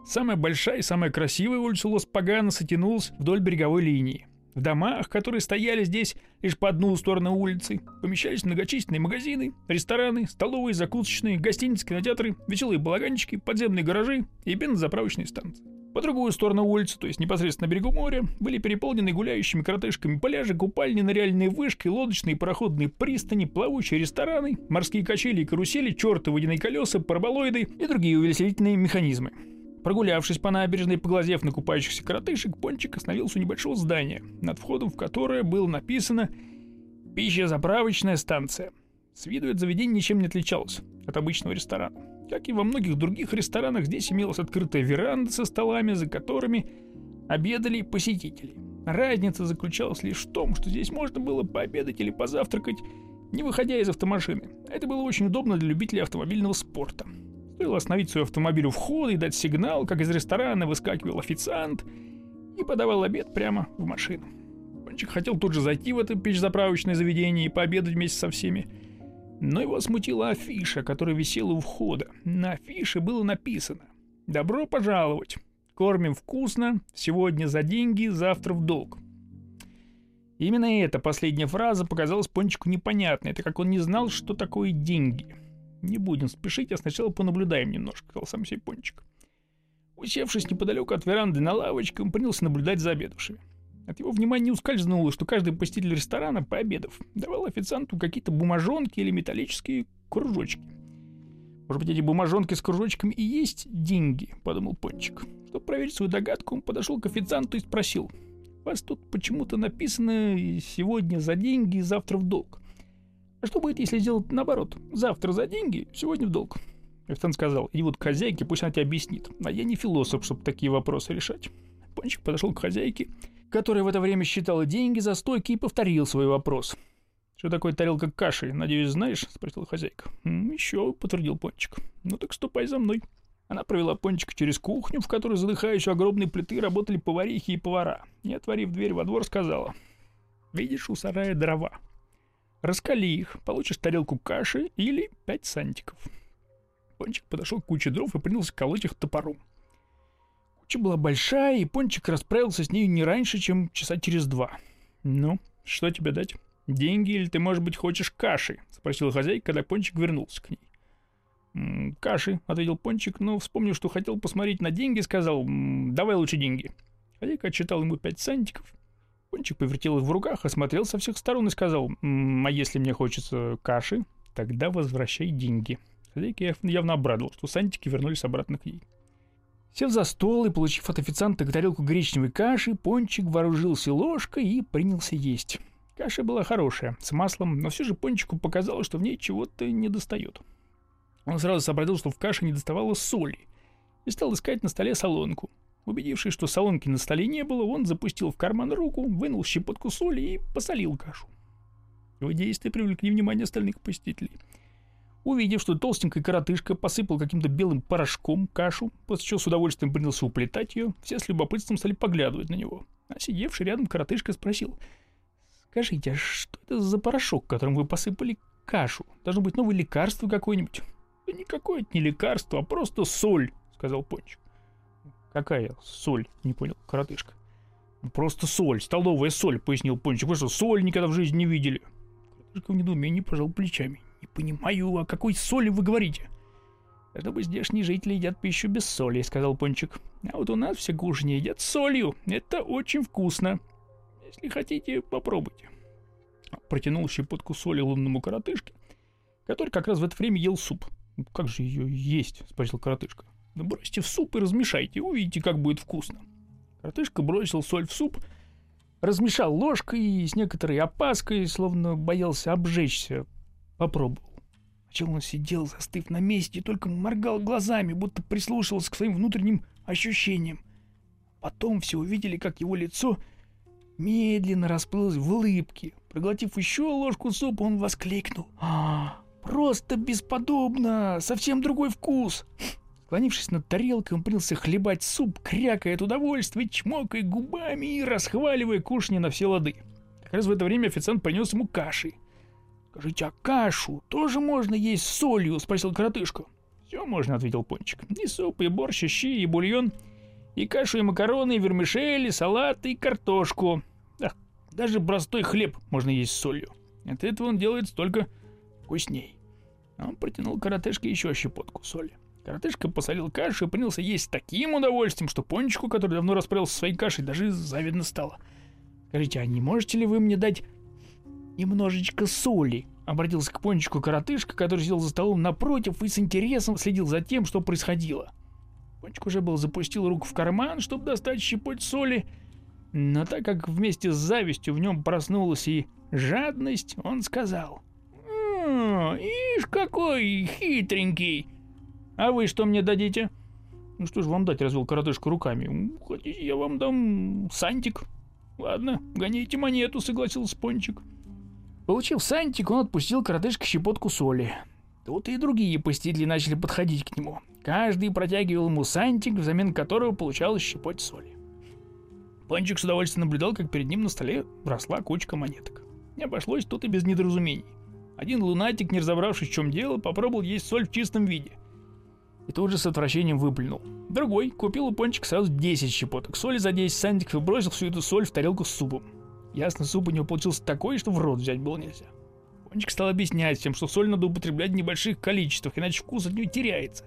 Самая большая и самая красивая улица Лос-Паганоса тянулась вдоль береговой линии. В домах, которые стояли здесь лишь по одну сторону улицы, помещались многочисленные магазины, рестораны, столовые, закусочные, гостиницы, кинотеатры, веселые балаганчики, подземные гаражи и бензозаправочные станции. По другую сторону улицы, то есть непосредственно берегу моря, были переполнены гуляющими коротышками пляжи, купальни, ныряльные вышки, лодочные пароходные пристани, плавучие рестораны, морские качели и карусели, черты водяные колеса, параболоиды и другие увеселительные механизмы. Прогулявшись по набережной, поглазев на купающихся коротышек, Пончик остановился у небольшого здания, над входом в которое было написано «Пищезаправочная станция». С виду это заведение ничем не отличалось от обычного ресторана. Как и во многих других ресторанах, здесь имелась открытая веранда со столами, за которыми обедали посетители. Разница заключалась лишь в том, что здесь можно было пообедать или позавтракать, не выходя из автомашины. Это было очень удобно для любителей автомобильного спорта. Стоило остановить свой автомобиль у входа и дать сигнал, как из ресторана выскакивал официант и подавал обед прямо в машину. Пончик хотел тут же зайти в это печь-заправочное заведение и пообедать вместе со всеми, но его смутила афиша, которая висела у входа. На афише было написано «Добро пожаловать! Кормим вкусно, сегодня за деньги, завтра в долг». Именно эта последняя фраза показалась Пончику непонятной, так как он не знал, что такое деньги – не будем спешить, а сначала понаблюдаем немножко, сказал сам себе Пончик. Усевшись неподалеку от веранды на лавочке, он принялся наблюдать за обедавшими. От его внимания не ускользнуло, что каждый посетитель ресторана, пообедав, давал официанту какие-то бумажонки или металлические кружочки. «Может быть, эти бумажонки с кружочками и есть деньги?» — подумал Пончик. Чтобы проверить свою догадку, он подошел к официанту и спросил. «Вас тут почему-то написано «сегодня за деньги, завтра в долг». Что будет, если сделать наоборот? Завтра за деньги, сегодня в долг. Официант сказал, иди вот к хозяйке, пусть она тебе объяснит. А я не философ, чтобы такие вопросы решать. Пончик подошел к хозяйке, которая в это время считала деньги за стойки и повторил свой вопрос. «Что такое тарелка каши? Надеюсь, знаешь?» — спросила хозяйка. «Еще», — подтвердил Пончик. «Ну так ступай за мной». Она провела Пончика через кухню, в которой, задыхаясь у огромной плиты, работали поварихи и повара. И, отворив дверь во двор, сказала. «Видишь, у сарая дрова. Раскали их, получишь тарелку каши или пять сантиков. Пончик подошел к куче дров и принялся колоть их топором. Куча была большая, и Пончик расправился с ней не раньше, чем часа через два. «Ну, что тебе дать? Деньги или ты, может быть, хочешь каши?» — спросила хозяйка, когда Пончик вернулся к ней. «Каши», — ответил Пончик, но, вспомнив, что хотел посмотреть на деньги, сказал, «давай лучше деньги». Хозяйка отчитал ему пять сантиков, Пончик повертел их в руках, осмотрел со всех сторон и сказал, «А если мне хочется каши, тогда возвращай деньги». Хозяйка явно обрадовал, что сантики вернулись обратно к ней. Сев за стол и получив от официанта тарелку гречневой каши, Пончик вооружился ложкой и принялся есть. Каша была хорошая, с маслом, но все же Пончику показалось, что в ней чего-то не достает. Он сразу сообразил, что в каше не доставало соли, и стал искать на столе солонку. Убедившись, что солонки на столе не было, он запустил в карман руку, вынул щепотку соли и посолил кашу. Его действия привлекли внимание остальных посетителей. Увидев, что толстенькая коротышка посыпал каким-то белым порошком кашу, после чего с удовольствием принялся уплетать ее, все с любопытством стали поглядывать на него. А сидевший рядом коротышка спросил, «Скажите, а что это за порошок, которым вы посыпали кашу? Должно быть новое лекарство какое-нибудь?» «Да никакое это не лекарство, а просто соль», — сказал Пончик. «Какая соль?» — не понял коротышка. «Просто соль, столовая соль», — пояснил Пончик. «Вы что, соль никогда в жизни не видели?» Коротышка в недоумении пожал плечами. «Не понимаю, о какой соли вы говорите?» «Это бы здешние жители едят пищу без соли», — сказал Пончик. «А вот у нас все кушанье едят с солью. Это очень вкусно. Если хотите, попробуйте». Протянул щепотку соли лунному коротышке, который как раз в это время ел суп. «Как же ее есть?» — спросил коротышка. Бросьте в суп и размешайте, увидите, как будет вкусно. Коротышка бросил соль в суп, размешал ложкой и с некоторой опаской, словно боялся обжечься, попробовал. Сначала он сидел, застыв на месте, и только моргал глазами, будто прислушивался к своим внутренним ощущениям. Потом все увидели, как его лицо медленно расплылась в улыбке. Проглотив еще ложку супа, он воскликнул. «А, просто бесподобно! Совсем другой вкус!» Склонившись над тарелкой, он принялся хлебать суп, крякая от удовольствия, чмокая губами и расхваливая кушанье на все лады. Как раз в это время официант принес ему каши. «Скажите, а кашу тоже можно есть с солью?» — спросил коротышка. «Все можно», — ответил Пончик. «И суп, и борщ, и щи, и бульон, и кашу, и макароны, и вермишель, и салат, и картошку. Да, даже простой хлеб можно есть с солью. От этого он делается только вкусней». Он протянул коротышке еще щепотку соли. Коротышка посолил кашу и принялся есть таким удовольствием, что Пончику, который давно расправился со своей кашей, даже завидно стало. «Скажите, а не можете ли вы мне дать немножечко соли?» Обратился к пончику коротышка, который сидел за столом напротив и с интересом следил за тем, что происходило. Пончик уже был запустил руку в карман, чтобы достать щепоть соли, но так как вместе с завистью в нем проснулась и жадность, он сказал. «М ишь, какой хитренький! А вы что мне дадите?» «Ну что ж вам дать?» — развел коротышка руками. «Хотите, я вам дам сантик?» «Ладно, гоните монету», — согласился Пончик. Получив сантик, он отпустил коротышке щепотку соли. Тут и другие посетители начали подходить к нему. Каждый протягивал ему сантик, взамен которого получалось щепоть соли. Пончик с удовольствием наблюдал, как перед ним на столе росла кучка монеток. Не обошлось тут и без недоразумений. Один лунатик, не разобравшись, в чем дело, попробовал есть соль в чистом виде. И тут же с отвращением выплюнул. Другой купил у Пончика сразу 10 щепоток соли за 10 сантиков и бросил всю эту соль в тарелку с супом. Ясно, суп у него получился такой, что в рот взять было нельзя. Пончик стал объяснять всем, что соль надо употреблять в небольших количествах, иначе вкус от нее теряется.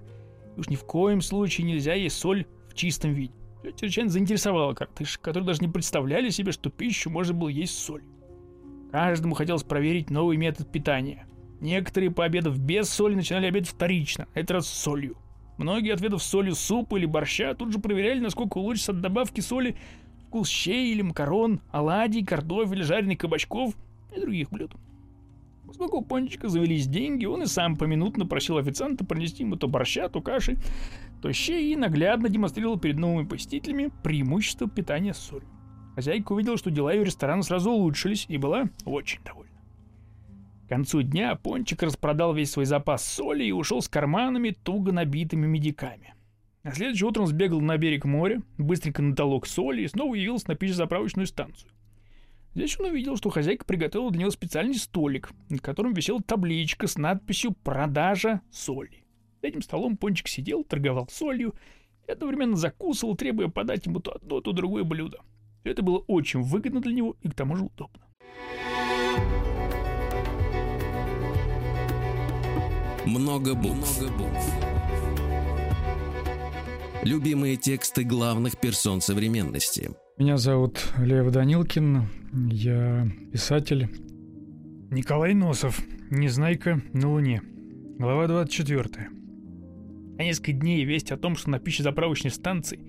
И уж ни в коем случае нельзя есть соль в чистом виде. Это чрезвычайно заинтересовало картышек, которые даже не представляли себе, что пищу можно было есть соль. Каждому хотелось проверить новый метод питания. Некоторые, пообедав без соли, начинали обед вторично, на этот раз с солью. Многие, отведав солью супа или борща, тут же проверяли, насколько улучшится от добавки соли вкус щей или макарон, оладий, картофеля, жареных кабачков и других блюд. Поскольку у Пончика завелись деньги, он и сам поминутно просил официанта принести ему то борща, то каши, то щей и наглядно демонстрировал перед новыми посетителями преимущество питания солью. Хозяйка увидела, что дела ее ресторана сразу улучшились и была очень довольна. К концу дня Пончик распродал весь свой запас соли и ушел с карманами, туго набитыми медиками. На следующее утро он сбегал на берег моря, быстренько натолок соли и снова явился на пищезаправочную станцию. Здесь он увидел, что хозяйка приготовила для него специальный столик, на котором висела табличка с надписью «Продажа соли». За этим столом Пончик сидел, торговал солью и одновременно закусывал, требуя подать ему то одно, то другое блюдо. Это было очень выгодно для него и к тому же удобно. Много букв. Много букв. Любимые тексты главных персон современности. Меня зовут Лев Данилкин, я писатель. Николай Носов. Незнайка на Луне. Глава 24. А несколько дней весть о том, что на пищезаправочной станции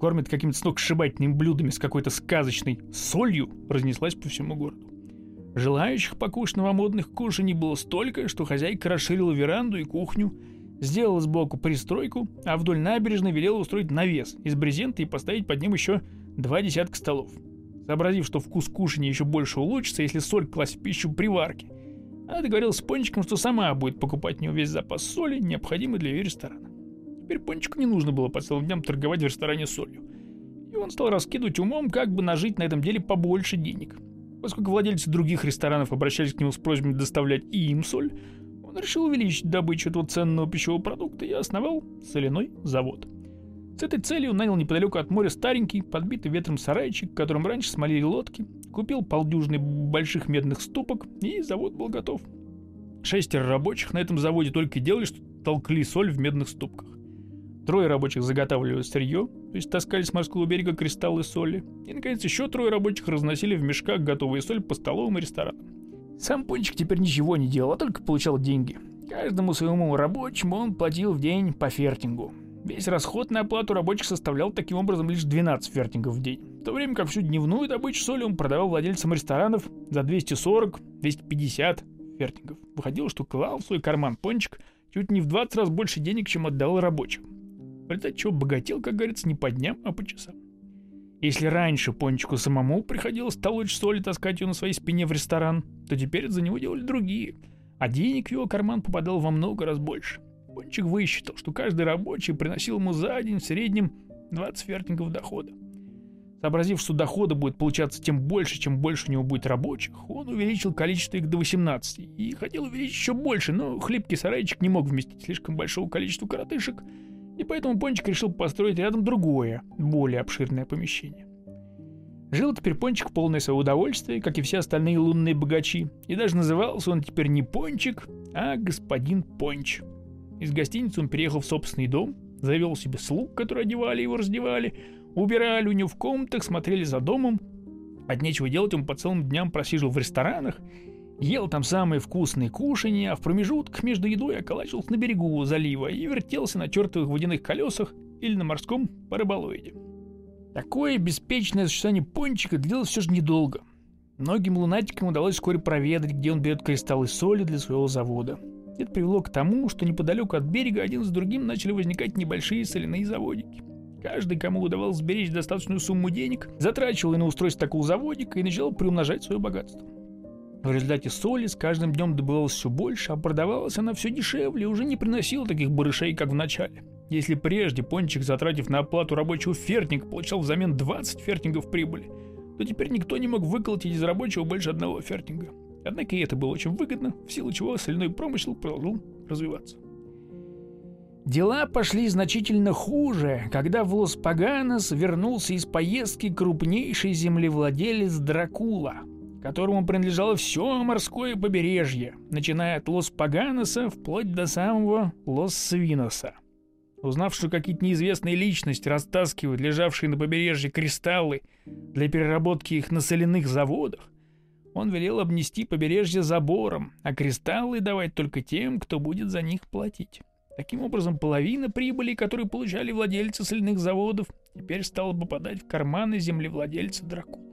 кормят какими-то сногсшибательными блюдами с какой-то сказочной солью, разнеслась по всему городу. Желающих покушать новомодных кушаний было столько, что хозяйка расширила веранду и кухню, сделала сбоку пристройку, а вдоль набережной велела устроить навес из брезента и поставить под ним еще два десятка столов. Сообразив, что вкус кушания еще больше улучшится, если соль класть в пищу при варке, она договорилась с Пончиком, что сама будет покупать у него весь запас соли, необходимый для ее ресторана. Теперь Пончику не нужно было по целым дням торговать в ресторане солью. И он стал раскидывать умом, как бы нажить на этом деле побольше денег. Поскольку владельцы других ресторанов обращались к нему с просьбами доставлять и им соль, он решил увеличить добычу этого ценного пищевого продукта и основал соляной завод. С этой целью нанял неподалеку от моря старенький, подбитый ветром сарайчик, в котором раньше смолили лодки, купил полдюжины больших медных ступок, и завод был готов. Шестеро рабочих на этом заводе только и делали, что толкли соль в медных ступках. Трое рабочих заготавливали сырье, то есть таскали с морского берега кристаллы соли. И, наконец, еще трое рабочих разносили в мешках готовую соль по столовым и ресторанам. Сам Пончик теперь ничего не делал, а только получал деньги. Каждому своему рабочему он платил в день по фертингу. Весь расход на оплату рабочих составлял таким образом лишь 12 фертингов в день. В то время как всю дневную добычу соли он продавал владельцам ресторанов за 240-250 фертингов. Выходило, что клал в свой карман пончик чуть не в 20 раз больше денег, чем отдавал рабочим. В результате чего богател, как говорится, не по дням, а по часам. Если раньше Пончику самому приходилось толочь соль и таскать ее на своей спине в ресторан, то теперь за него делали другие, а денег в его карман попадал во много раз больше. Пончик высчитал, что каждый рабочий приносил ему за день в среднем 20 фертингов дохода. Сообразив, что дохода будет получаться тем больше, чем больше у него будет рабочих, он увеличил количество их до 18 и хотел увеличить еще больше, но хлипкий сарайчик не мог вместить слишком большого количества коротышек, и поэтому Пончик решил построить рядом другое, более обширное помещение. Жил теперь Пончик в полное свое удовольствие, как и все остальные лунные богачи, и даже назывался он теперь не Пончик, а господин Понч. Из гостиницы он переехал в собственный дом, завел себе слуг, которые одевали его, раздевали, убирали у него в комнатах, смотрели за домом. От нечего делать он по целым дням просиживал в ресторанах, ел там самые вкусные кушанья, а в промежутках между едой околачивался на берегу залива и вертелся на чертовых водяных колесах или на морском параболоиде. Такое беспечное существование пончика длилось все же недолго. Многим лунатикам удалось вскоре проведать, где он берет кристаллы соли для своего завода. Это привело к тому, что неподалеку от берега один за другим начали возникать небольшие соляные заводики. Каждый, кому удавалось сберечь достаточную сумму денег, затрачивал и на устройство такого заводика и начал приумножать свое богатство. В результате соли с каждым днем добывалось все больше, а продавалась она все дешевле и уже не приносила таких барышей, как в начале. Если прежде Пончик, затратив на оплату рабочего фертинга, получал взамен 20 фертингов прибыли, то теперь никто не мог выколотить из рабочего больше одного фертинга. Однако и это было очень выгодно, в силу чего соляной промысел продолжил развиваться. Дела пошли значительно хуже, когда в Лос-Паганос вернулся из поездки крупнейший землевладелец Дракула, которому принадлежало все морское побережье, начиная от Лос-Паганоса вплоть до самого Лос-Свиноса. Узнав, что какие-то неизвестные личности растаскивают лежавшие на побережье кристаллы для переработки их на соляных заводах, он велел обнести побережье забором, а кристаллы давать только тем, кто будет за них платить. Таким образом, половина прибыли, которую получали владельцы соляных заводов, теперь стала попадать в карманы землевладельца Дракулы.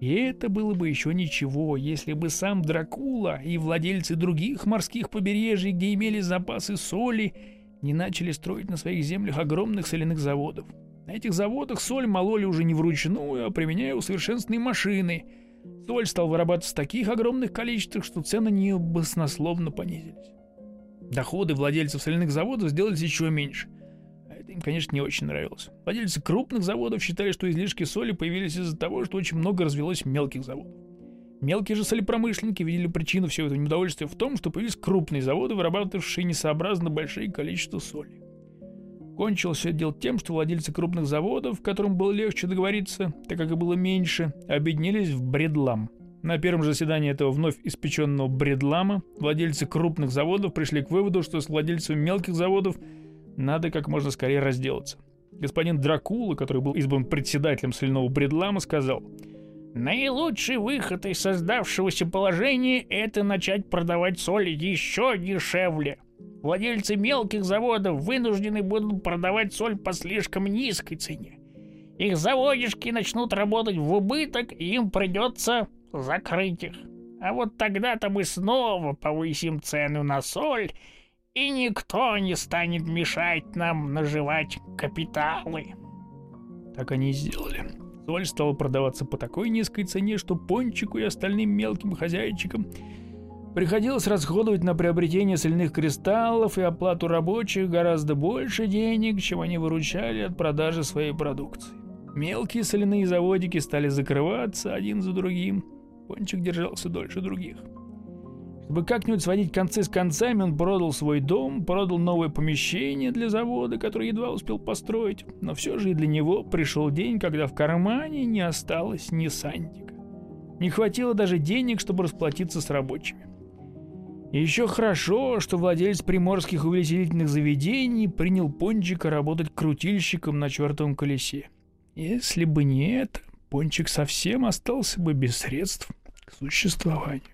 И это было бы еще ничего, если бы сам Дракула и владельцы других морских побережий, где имели запасы соли, не начали строить на своих землях огромных соляных заводов. На этих заводах соль мололи уже не вручную, а применяя усовершенствованные машины. Соль стал вырабатываться в таких огромных количествах, что цены баснословно понизились. Доходы владельцев соляных заводов сделались еще меньше. Им, конечно, не очень нравилось. Владельцы крупных заводов считали, что излишки соли появились из-за того, что очень много развелось мелких заводов. Мелкие же солепромышленники видели причину всего этого неудовольствия в том, что появились крупные заводы, вырабатывавшие несообразно большие количество соли. Кончилось все дело тем, что владельцы крупных заводов, которым было легче договориться, так как и было меньше, объединились в бредлам – на первом же заседании этого вновь испеченного бредлама владельцы крупных заводов пришли к выводу, что с владельцами мелких заводов надо как можно скорее разделаться. Господин Дракула, который был избран председателем соляного бредлама, сказал, «Наилучший выход из создавшегося положения – это начать продавать соль еще дешевле. Владельцы мелких заводов вынуждены будут продавать соль по слишком низкой цене. Их заводишки начнут работать в убыток, и им придется закрыть их. А вот тогда-то мы снова повысим цену на соль, и никто не станет мешать нам наживать капиталы. Так они и сделали. Соль стала продаваться по такой низкой цене, что Пончику и остальным мелким хозяйчикам приходилось расходовать на приобретение соляных кристаллов и оплату рабочих гораздо больше денег, чем они выручали от продажи своей продукции. Мелкие соляные заводики стали закрываться один за другим, Пончик держался дольше других. Чтобы как-нибудь сводить концы с концами, он продал свой дом, продал новое помещение для завода, который едва успел построить. Но все же и для него пришел день, когда в кармане не осталось ни сантика. Не хватило даже денег, чтобы расплатиться с рабочими. И еще хорошо, что владелец приморских увеселительных заведений принял Пончика работать крутильщиком на чертовом колесе. Если бы не это, Пончик совсем остался бы без средств к существованию.